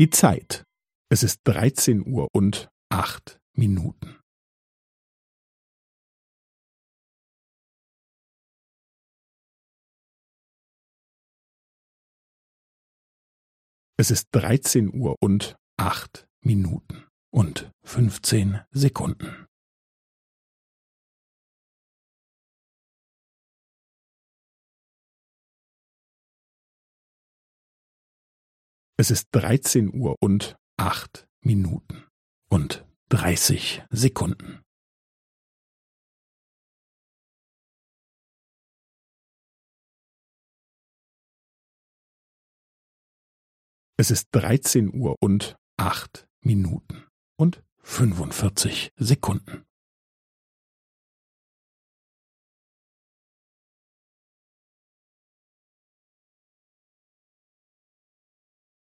Die Zeit. Es ist dreizehn Uhr und acht Minuten. Es ist dreizehn Uhr und acht Minuten und fünfzehn Sekunden. Es ist dreizehn Uhr und acht Minuten und dreißig Sekunden. Es ist dreizehn Uhr und acht Minuten und fünfundvierzig Sekunden.